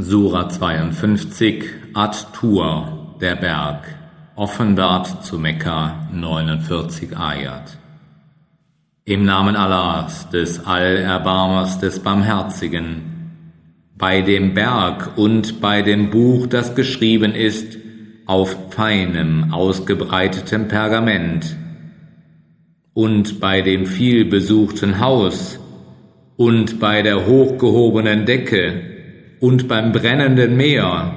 Sura 52 Ad-Tur, der Berg, offenbart zu Mekka 49 Ayat. Im Namen Allahs, des Allerbarmers, des Barmherzigen, bei dem Berg und bei dem Buch, das geschrieben ist, auf feinem, ausgebreitetem Pergament, und bei dem vielbesuchten Haus, und bei der hochgehobenen Decke, und beim brennenden Meer.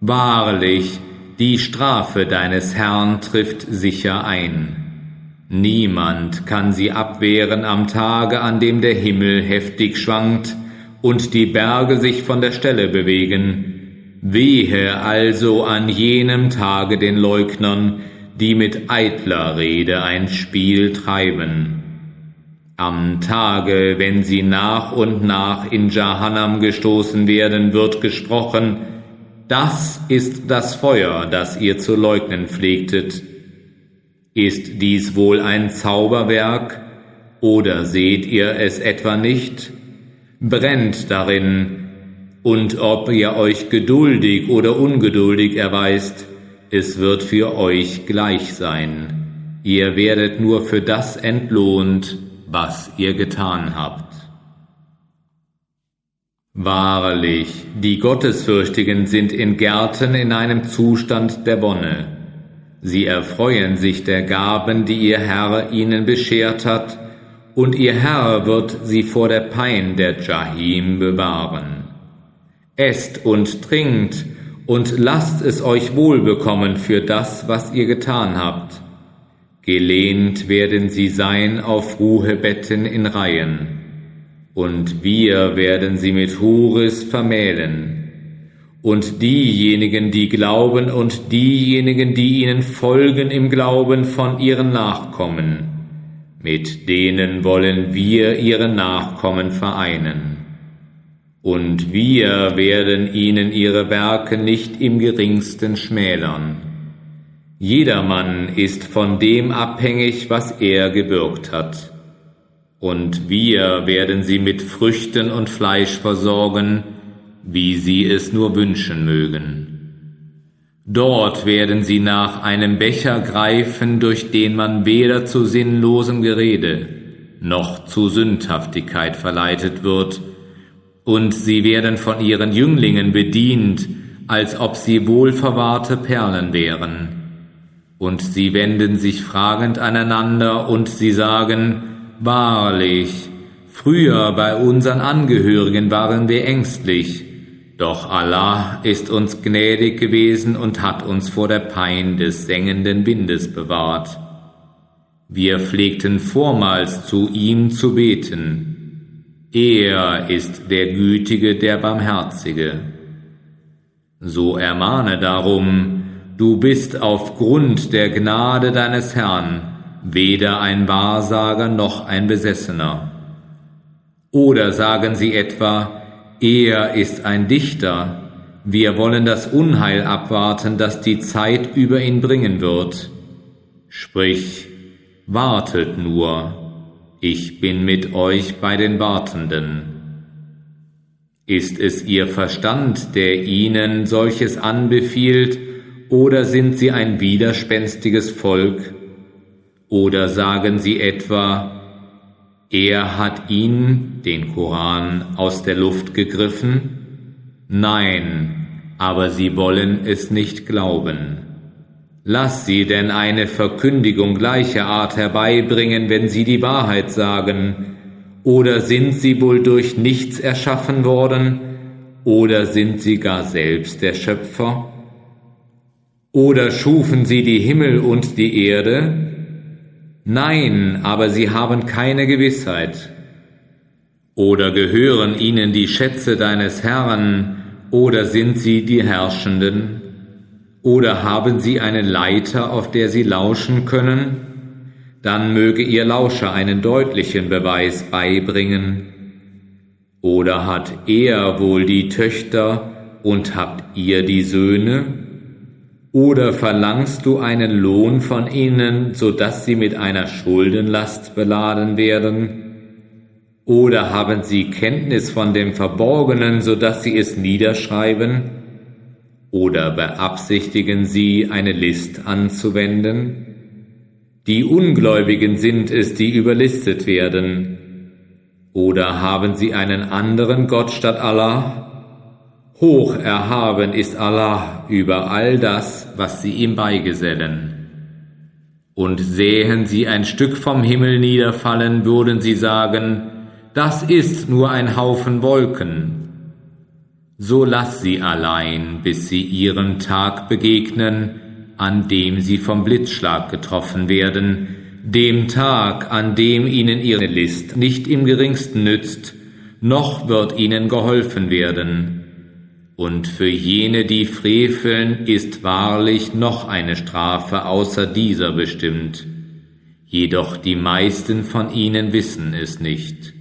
Wahrlich, die Strafe deines Herrn trifft sicher ein. Niemand kann sie abwehren am Tage, an dem der Himmel heftig schwankt und die Berge sich von der Stelle bewegen. Wehe also an jenem Tage den Leugnern, die mit eitler Rede ein Spiel treiben. Am Tage, wenn sie nach und nach in Jahannam gestoßen werden, wird gesprochen, das ist das Feuer, das ihr zu leugnen pflegtet. Ist dies wohl ein Zauberwerk, oder seht ihr es etwa nicht? Brennt darin, und ob ihr euch geduldig oder ungeduldig erweist, es wird für euch gleich sein. Ihr werdet nur für das entlohnt, was ihr getan habt. Wahrlich, die Gottesfürchtigen sind in Gärten in einem Zustand der Wonne. Sie erfreuen sich der Gaben, die ihr Herr ihnen beschert hat, und ihr Herr wird sie vor der Pein der Jahim bewahren. Esst und trinkt und lasst es euch wohlbekommen für das, was ihr getan habt Gelehnt werden sie sein auf Ruhebetten in Reihen, und wir werden sie mit Hures vermählen. Und diejenigen, die glauben, und diejenigen, die ihnen folgen im Glauben von ihren Nachkommen, mit denen wollen wir ihre Nachkommen vereinen. Und wir werden ihnen ihre Werke nicht im geringsten schmälern. Jedermann ist von dem abhängig, was er gebürgt hat. Und wir werden sie mit Früchten und Fleisch versorgen, wie sie es nur wünschen mögen. Dort werden sie nach einem Becher greifen, durch den man weder zu sinnlosem Gerede noch zu Sündhaftigkeit verleitet wird, und sie werden von ihren Jünglingen bedient, als ob sie wohlverwahrte Perlen wären und sie wenden sich fragend aneinander und sie sagen, Wahrlich, früher bei unseren Angehörigen waren wir ängstlich, doch Allah ist uns gnädig gewesen und hat uns vor der Pein des sengenden Windes bewahrt. Wir pflegten vormals zu ihm zu beten. Er ist der Gütige, der Barmherzige. So ermahne darum, Du bist aufgrund der Gnade deines Herrn weder ein Wahrsager noch ein Besessener. Oder sagen sie etwa, er ist ein Dichter, wir wollen das Unheil abwarten, das die Zeit über ihn bringen wird. Sprich, wartet nur, ich bin mit euch bei den Wartenden. Ist es ihr Verstand, der ihnen solches anbefiehlt, oder sind sie ein widerspenstiges Volk? Oder sagen sie etwa, er hat ihn, den Koran, aus der Luft gegriffen? Nein, aber sie wollen es nicht glauben. Lass sie denn eine Verkündigung gleicher Art herbeibringen, wenn sie die Wahrheit sagen. Oder sind sie wohl durch nichts erschaffen worden? Oder sind sie gar selbst der Schöpfer? Oder schufen sie die Himmel und die Erde? Nein, aber sie haben keine Gewissheit. Oder gehören ihnen die Schätze deines Herrn, oder sind sie die Herrschenden? Oder haben sie eine Leiter, auf der sie lauschen können? Dann möge ihr Lauscher einen deutlichen Beweis beibringen. Oder hat er wohl die Töchter und habt ihr die Söhne? Oder verlangst du einen Lohn von ihnen, so dass sie mit einer Schuldenlast beladen werden? Oder haben sie Kenntnis von dem Verborgenen, so dass sie es niederschreiben? Oder beabsichtigen sie, eine List anzuwenden? Die Ungläubigen sind es, die überlistet werden. Oder haben sie einen anderen Gott statt Allah? Hoch erhaben ist Allah über all das, was sie ihm beigesellen. Und sähen sie ein Stück vom Himmel niederfallen, würden sie sagen, das ist nur ein Haufen Wolken. So lass sie allein, bis sie ihrem Tag begegnen, an dem sie vom Blitzschlag getroffen werden, dem Tag, an dem ihnen ihre List nicht im geringsten nützt, noch wird ihnen geholfen werden. Und für jene, die freveln, ist wahrlich noch eine Strafe außer dieser bestimmt. Jedoch die meisten von ihnen wissen es nicht.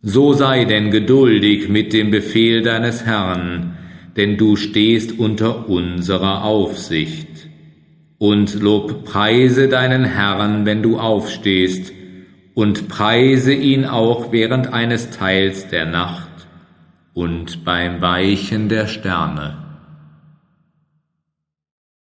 So sei denn geduldig mit dem Befehl deines Herrn, denn du stehst unter unserer Aufsicht. Und lob preise deinen Herrn, wenn du aufstehst, und preise ihn auch während eines Teils der Nacht und beim Weichen der Sterne.